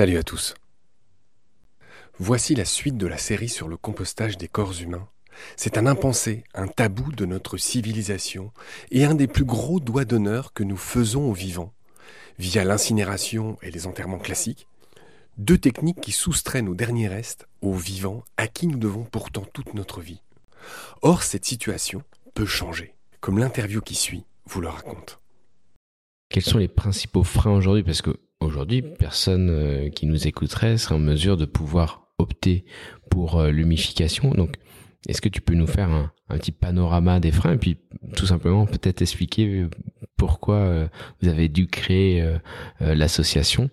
Salut à tous. Voici la suite de la série sur le compostage des corps humains. C'est un impensé, un tabou de notre civilisation et un des plus gros doigts d'honneur que nous faisons aux vivants, via l'incinération et les enterrements classiques, deux techniques qui soustraient nos derniers restes aux vivants à qui nous devons pourtant toute notre vie. Or, cette situation peut changer, comme l'interview qui suit vous le raconte. Quels sont les principaux freins aujourd'hui? Aujourd'hui, personne euh, qui nous écouterait serait en mesure de pouvoir opter pour euh, l'humification. Donc, est-ce que tu peux nous faire un, petit panorama des freins et puis tout simplement peut-être expliquer euh, pourquoi vous avez dû créer l'association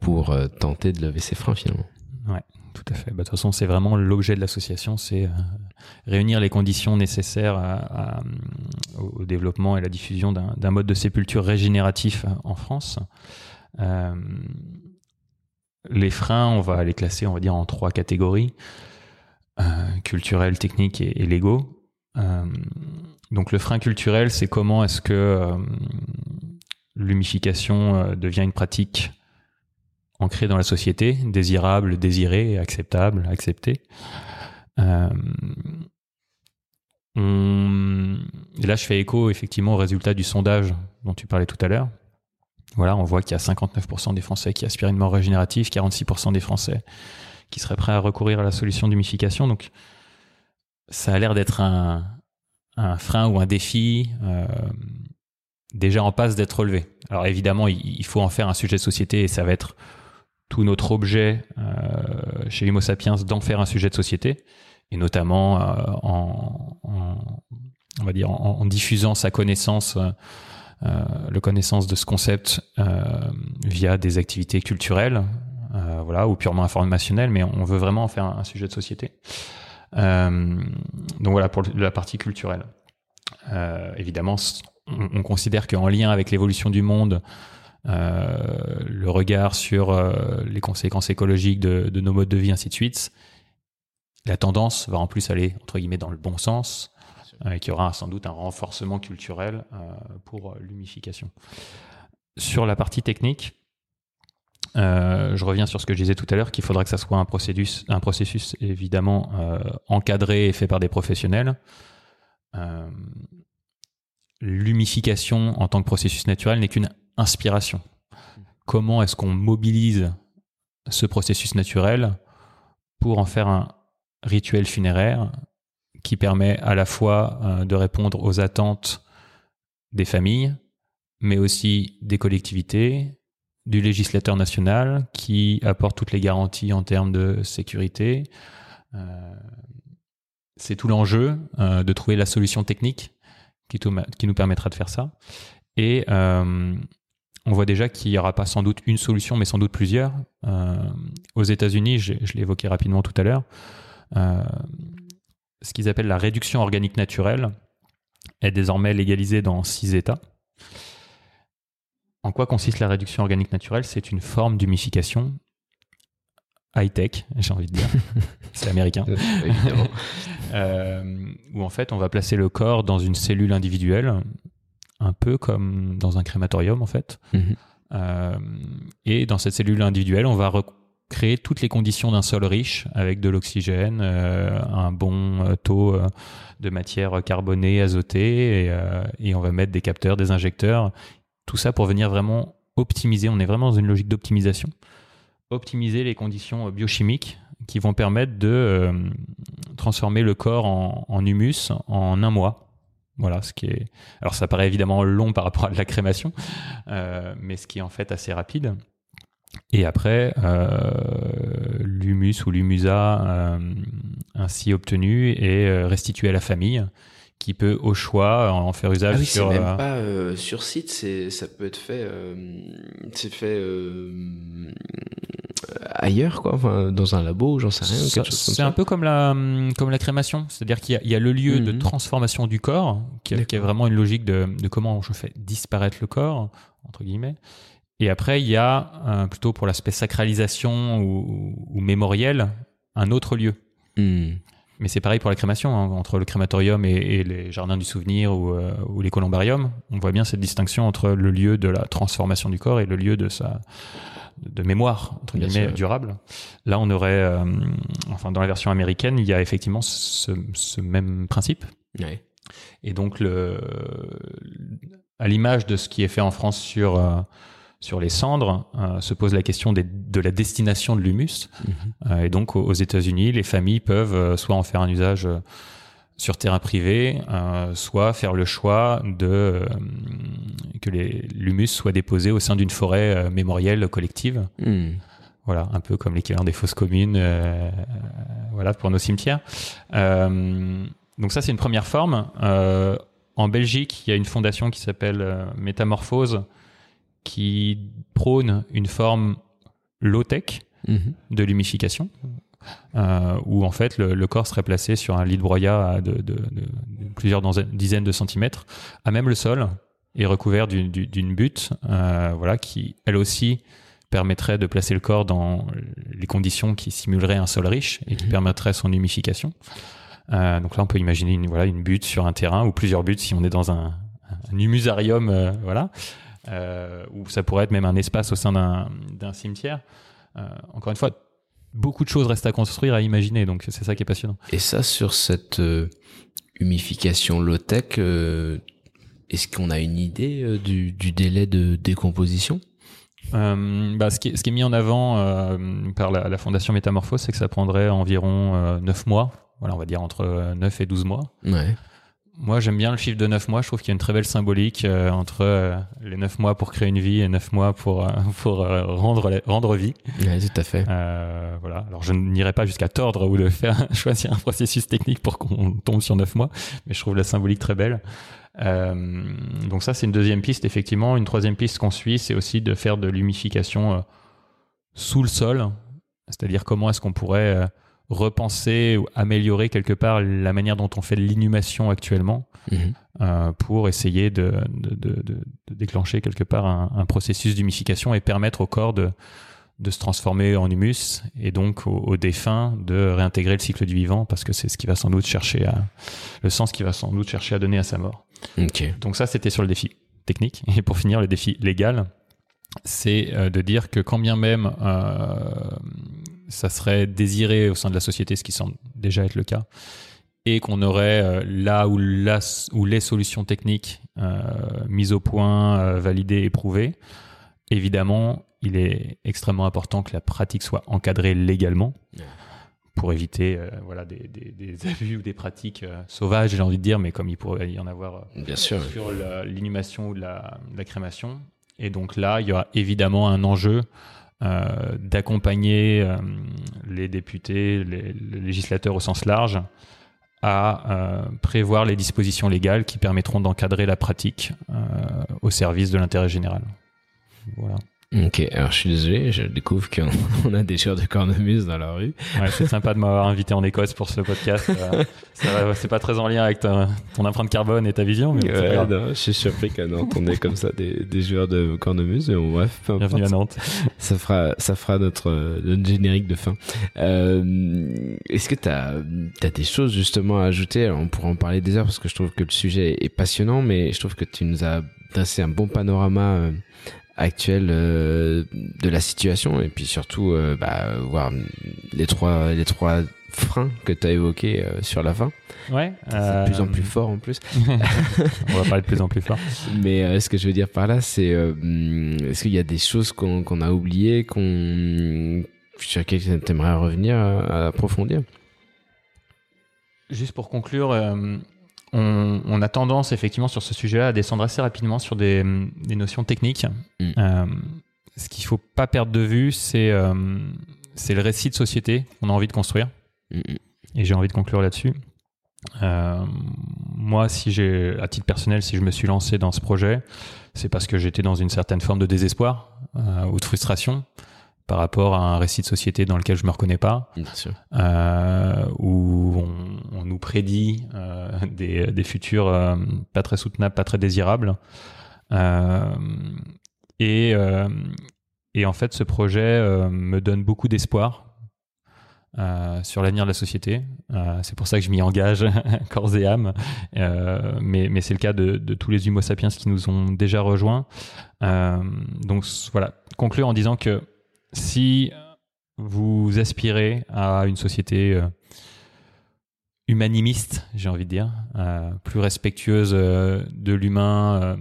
pour tenter de lever ces freins finalement? Ouais, tout à fait. Bah, de toute façon, c'est vraiment l'objet de l'association, c'est réunir les conditions nécessaires au développement et la diffusion d'un mode de sépulture régénératif en France. Euh, les freins, on va les classer, on va dire, en trois catégories euh, culturels, techniques et, légaux. Euh, donc le frein culturel, c'est comment est-ce que l'humification devient une pratique ancrée dans la société, désirable, désirée, acceptable, acceptée. Là, je fais écho effectivement au résultat du sondage dont tu parlais tout à l'heure. Voilà, on voit qu'il y a 59% des Français qui aspirent une mort régénérative, 46% des Français qui seraient prêts à recourir à la solution d'humification. Donc, ça a l'air d'être un, frein ou un défi euh, déjà en passe d'être relevé. Alors évidemment, il, faut en faire un sujet de société et ça va être tout notre objet euh, chez Homo sapiens d'en faire un sujet de société et notamment euh, en, on va dire en, diffusant sa connaissance le connaissance de ce concept euh, via des activités culturelles, euh, voilà, ou purement informationnelles, mais on veut vraiment en faire un, sujet de société. donc voilà pour la partie culturelle. évidemment, on, considère qu'en lien avec l'évolution du monde, le regard sur les conséquences écologiques de, de, nos modes de vie, ainsi de suite, la tendance va en plus aller entre guillemets dans le bon sens et qui aura sans doute un renforcement culturel euh, pour euh, l'humification. Sur la partie technique, euh, je reviens sur ce que je disais tout à l'heure, qu'il faudra que ça soit un processus, un processus évidemment encadré et fait par des professionnels. L'humification en tant que processus naturel n'est qu'une inspiration. Comment est-ce qu'on mobilise ce processus naturel pour en faire un rituel funéraire qui permet à la fois euh, de répondre aux attentes des familles, mais aussi des collectivités, du législateur national qui apporte toutes les garanties en termes de sécurité. Euh, c'est tout l'enjeu euh, de trouver la solution technique qui, nous permettra de faire ça. Et on voit déjà qu'il n'y aura pas sans doute une solution, mais sans doute plusieurs. aux États-Unis, je, je l'ai évoqué rapidement tout à l'heure, ce qu'ils appellent la réduction organique naturelle est désormais légalisée dans six États. En quoi consiste la réduction organique naturelle? C'est une forme d'humification high-tech, j'ai envie de dire. C'est américain. euh, où en fait, on va placer le corps dans une cellule individuelle, un peu comme dans un crématorium en fait. Mhm. Euh, et dans cette cellule individuelle, on va créer toutes les conditions d'un sol riche avec de l'oxygène, euh, un bon euh, taux euh, de matière carbonée, azotée, et, on va mettre des capteurs, des injecteurs, tout ça pour venir vraiment optimiser. On est vraiment dans une logique d'optimisation. Optimiser les conditions biochimiques qui vont permettre de transformer le corps en, humus en un mois. Voilà, ce qui est. Alors, ça paraît évidemment long par rapport à la crémation, mais ce qui est en fait assez rapide. Et après, euh, l'humus ou l'humusa euh, ainsi obtenu est euh, restitué à la famille qui peut au choix en faire usage ah oui, sur même pas sur site c'est ça peut être fait c'est fait ailleurs quoi. Enfin, dans un labo j'en sais rien c'est un peu comme la comme la crémation. C'est-à-dire qu'il y, y, a le lieu de mhm. transformation du corps qui, qui, est vraiment une logique de, de comment je fais disparaître le corps entre guillemets et après, il y a, euh, plutôt pour l'aspect sacralisation ou, mémoriel, un autre lieu. Hmm. Mais c'est pareil pour la crémation, hein, entre le crématorium et, les jardins du souvenir euh, ou, les columbariums. On voit bien cette distinction entre le lieu de la transformation du corps et le lieu de sa, de mémoire entre guillemets durable. Là, on aurait, enfin dans la version américaine, il y a effectivement ce, ce même principe. Et donc le, à l'image de ce qui est fait en France sur sur les cendres, euh, se pose la question de la destination de l'humus. Mhm. Euh, et donc, aux, États-Unis, les familles peuvent euh, soit en faire un usage sur terrain privé, soit faire le choix de que l'humus soit déposé au sein d'une forêt mémorielle collective. Mhm. Voilà, un peu comme l'équivalent des fosses communes, voilà pour nos cimetières. donc ça, c'est une première forme. en Belgique, il y a une fondation qui s'appelle Métamorphose, qui prône une forme low-tech mhm. de l'humification, euh, où en fait le, corps serait placé sur un lit de broyat de, plusieurs dizaines de centimètres, à même le sol, et recouvert d'une butte, euh, voilà, qui elle aussi permettrait de placer le corps dans les conditions qui simuleraient un sol riche et qui mhm. permettraient son humification. Euh, donc là, on peut imaginer une, voilà, une butte sur un terrain ou plusieurs buttes si on est dans un, un humusarium, voilà. Euh, ou ça pourrait être même un espace au sein d'un cimetière. Euh, encore une fois, beaucoup de choses restent à construire, à imaginer, donc c'est ça qui est passionnant. Et ça, sur cette euh, humification low-tech, est-ce qu'on a une idée du, délai de décomposition? Bah, ce, qui est, ce, qui est, mis en avant par la, la, Fondation Métamorphose, c'est que ça prendrait environ 9 mois, voilà, on va dire entre 9 et 12 mois. Ouais. Moi, j'aime bien le chiffre de 9 mois. Je trouve qu'il y a une très belle symbolique euh, entre euh, les 9 mois pour créer une vie et 9 mois pour, euh, pour rendre, rendre vie. Oui, tout à fait. voilà. Alors, je n'irai pas jusqu'à tordre ou de faire choisir un processus technique pour qu'on tombe sur 9 mois, mais je trouve la symbolique très belle. donc ça, c'est une deuxième piste, effectivement. Une troisième piste qu'on suit, c'est aussi de faire de l'humification sous le sol. C'est-à-dire comment est-ce qu'on pourrait repenser ou améliorer quelque part la manière dont on fait l'inhumation actuellement mhm. euh, pour essayer de, déclencher quelque part un, processus d'humification et permettre au corps de, se transformer en humus et donc aux, défunts de réintégrer le cycle du vivant parce que c'est ce qui va sans doute chercher à le sens qui va sans doute chercher à donner à sa mort. Donc ça c'était sur le défi technique et pour finir le défi légal c'est euh, de dire que quand bien même euh, ça serait désiré au sein de la société, ce qui semble déjà être le cas, et qu'on aurait euh, là où, où, les solutions techniques euh, mises au point, euh, validées, éprouvées, évidemment, il est extrêmement important que la pratique soit encadrée légalement pour éviter voilà, des, abus ou des pratiques sauvages, j'ai envie de dire, mais comme il pourrait y en avoir Bien sûr. sur l'inhumation ou la, la, crémation. Et donc là, il y aura évidemment un enjeu euh, d'accompagner euh, les députés, les, législateurs au sens large, à euh, prévoir les dispositions légales qui permettront d'encadrer la pratique au service de l'intérêt général. Voilà. Ok, alors je suis désolé, je découvre qu'on a des joueurs de cornemuse dans la rue. Ouais, c'est sympa de m'avoir invité en Écosse pour ce podcast. Euh, c'est pas très en lien avec ton empreinte carbone et ta vision. Mais ouais, non, je suis surpris qu'à Nantes, on ait comme ça des, des joueurs de cornemuse. Mais bref, Bienvenue à Nantes. Ça fera, ça fera notre, notre générique de fin. Euh, Est-ce que tu as, as, des choses justement à ajouter? Alors, On pourra en parler des heures parce que je trouve que le sujet est passionnant, mais je trouve que tu nous as dressé un bon panorama euh, actuelle euh, de la situation et puis surtout euh, bah, voir les trois les trois freins que tu as évoqués euh, sur la fin. Ouais. C'est de plus en plus fort en plus. On va parler de plus en plus fort. Mais ce que je veux dire par là, c'est est-ce qu'il y a des choses qu'on a oubliées, qu'on sur lesquelles tu aimerais revenir à approfondir? Juste pour conclure, on, a tendance effectivement sur ce sujet-là à descendre assez rapidement sur des, notions techniques. Mm. Euh, ce qu'il ne faut pas perdre de vue, euh, c'est le récit de société qu'on a envie de construire. Mm, mm. Et j'ai envie de conclure là-dessus. Euh, moi, si j'ai, à titre personnel, si je me suis lancé dans ce projet, c'est parce que j'étais dans une certaine forme de désespoir ou de frustration par rapport à un récit de société dans lequel je me reconnais pas, euh, où on, nous prédit euh, des, des, futurs euh, pas très soutenables, pas très désirables. et, et en fait, ce projet me donne beaucoup d'espoir sur l'avenir de la société. c'est pour ça que je m'y engage corps et âme. mais, mais c'est le cas de, de, tous les Homo sapiens qui nous ont déjà rejoints. donc voilà, conclure en disant que si vous aspirez à une société humanimiste, j'ai envie de dire, plus respectueuse de l'humain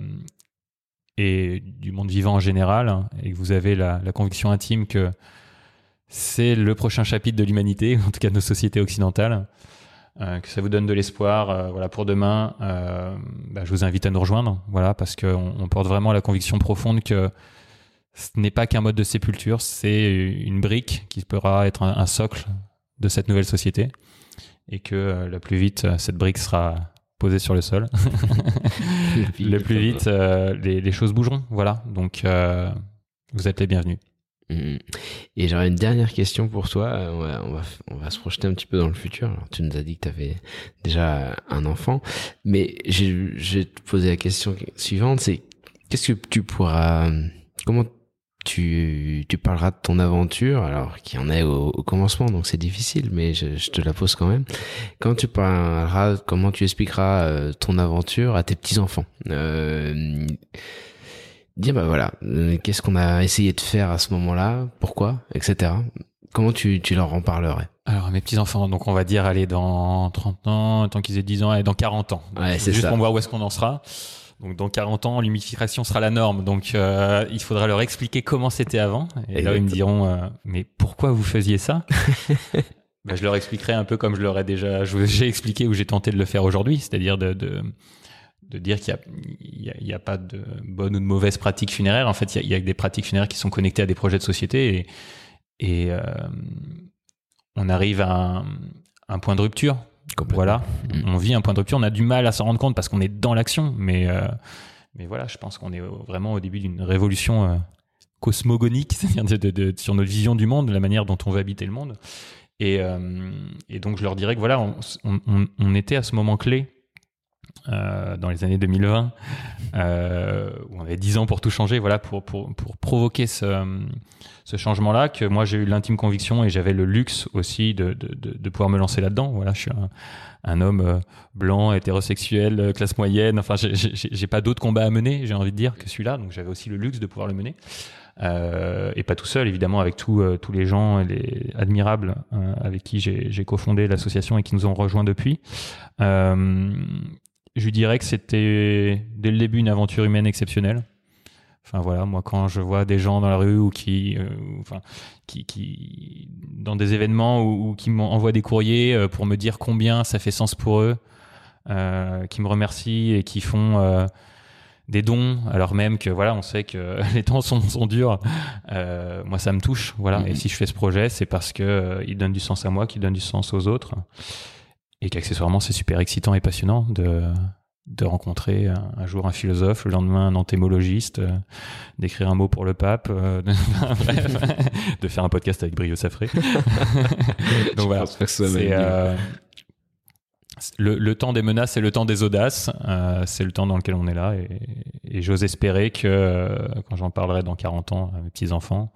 et du monde vivant en général, hein, et que vous avez la, conviction intime que c'est le prochain chapitre de l'humanité, en tout cas de nos sociétés occidentales, euh, que ça vous donne de l'espoir euh, voilà, pour demain, euh, bah, je vous invite à nous rejoindre, voilà, parce qu'on on porte vraiment la conviction profonde que ce n'est pas qu'un mode de sépulture, c'est une brique qui pourra être un, socle de cette nouvelle société, et que la plus vite, cette brique sera posée sur le sol, le plus vite, les, les, choses bougeront, voilà. Donc, vous êtes les bienvenus. Mm. Et j'aurais une dernière question pour toi. Euh, on va, on va, on va se projeter un petit peu dans le futur. Alors, tu nous as dit que tu avais déjà un enfant, mais je vais te poser la question suivante, c'est qu'est-ce que tu pourras, comment tu, tu parleras de ton aventure, alors qu'il y en a au, commencement, donc c'est difficile, mais je, je, te la pose quand même. Quand tu parleras, comment tu expliqueras euh, ton aventure à tes petits enfants euh, dire bah voilà, euh, qu'est-ce qu'on a essayé de faire à ce moment-là, pourquoi, etc. Comment tu, tu leur en parlerais? Alors mes petits enfants, donc on va dire aller dans 30 ans, tant qu'ils aient 10 ans, et dans 40 ans. Ouais, c'est juste pour voir où est-ce qu'on en sera. Donc dans 40 ans, l'humidification sera la norme. Donc euh, il faudra leur expliquer comment c'était avant. Et là ils me diront euh, mais pourquoi vous faisiez ça bah, Je leur expliquerai un peu comme je leur ai déjà, j'ai expliqué ou j'ai tenté de le faire aujourd'hui, c'est-à-dire de, de de dire qu'il n'y a, y a, pas de bonne ou de mauvaise pratique funéraire. En fait, il y, a, des pratiques funéraires qui sont connectées à des projets de société et, et euh, on arrive à un, point de rupture. Voilà, mm. on vit un point de rupture. On a du mal à s'en rendre compte parce qu'on est dans l'action, mais euh, mais voilà, je pense qu'on est vraiment au début d'une révolution euh, cosmogonique, c'est-à-dire de, sur notre vision du monde, la manière dont on veut habiter le monde. Et, et donc je leur dirais que voilà, on, on, on était à ce moment clé euh, dans les années 2020, euh, où on avait 10 ans pour tout changer, voilà, pour, pour, pour provoquer ce, ce changement-là, que moi j'ai eu l'intime conviction et j'avais le luxe aussi de, de, de, pouvoir me lancer là-dedans. Voilà, je suis un, homme euh, blanc, hétérosexuel, classe moyenne. Enfin, j'ai pas d'autres combats à mener, j'ai envie de dire, que celui-là. Donc j'avais aussi le luxe de pouvoir le mener. Et pas tout seul, évidemment, avec tous tous les gens les admirables avec qui j'ai cofondé l'association et qui nous ont rejoints depuis. Je dirais que c'était dès le début une aventure humaine exceptionnelle. Enfin voilà, moi quand je vois des gens dans la rue ou qui, euh, enfin, qui, qui, dans des événements ou, qui m'envoient des courriers euh, pour me dire combien ça fait sens pour eux, euh, qui me remercient et qui font euh, des dons, alors même que voilà, on sait que les temps sont, sont durs. moi, ça me touche, voilà. Et mm-hmm. si je fais ce projet, c'est parce que il donne du sens à moi, qu'il donne du sens aux autres et qu'accessoirement c'est super excitant et passionnant de, de rencontrer un, jour un philosophe, le lendemain un entémologiste, euh, d'écrire un mot pour le pape, euh, de, faire un podcast avec Brio Safré. Donc voilà, euh, le, le, temps des menaces et le temps des audaces, c'est le temps dans lequel on est là et, et j'ose espérer que quand j'en parlerai dans 40 ans à mes petits-enfants,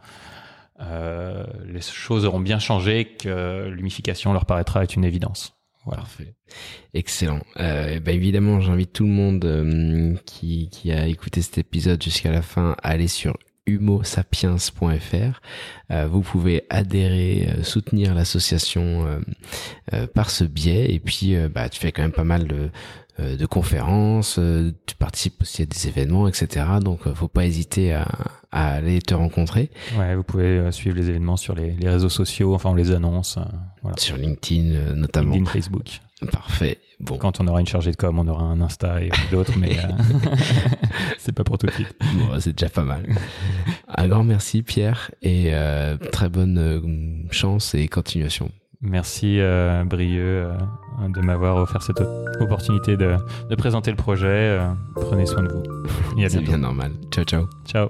les choses auront bien changé, que l'humification leur paraîtra être une évidence. Parfait. Excellent. Euh, bah évidemment, j'invite tout le monde euh, qui, qui a écouté cet épisode jusqu'à la fin à aller sur humosapiens.fr. Euh, vous pouvez adhérer, euh, soutenir l'association euh, par ce biais. Et puis, bah, tu fais quand même pas mal de, de conférences, tu participes aussi à des événements, etc. Donc, faut pas hésiter à, à aller te rencontrer. Ouais, vous pouvez suivre les événements sur les, les réseaux sociaux, enfin on les annonce. Voilà. Sur LinkedIn notamment. LinkedIn, Facebook. Parfait. Bon. Quand on aura une chargée de com, on aura un Insta et d'autres, mais euh, c'est pas pour tout de suite. Bon, c'est déjà pas mal. Un grand merci Pierre et euh, très bonne euh, chance et continuation. Merci euh, Brieux de m'avoir offert cette opportunité de, de présenter le projet. prenez soin de vous. C'est bien normal. Ciao ciao. Ciao.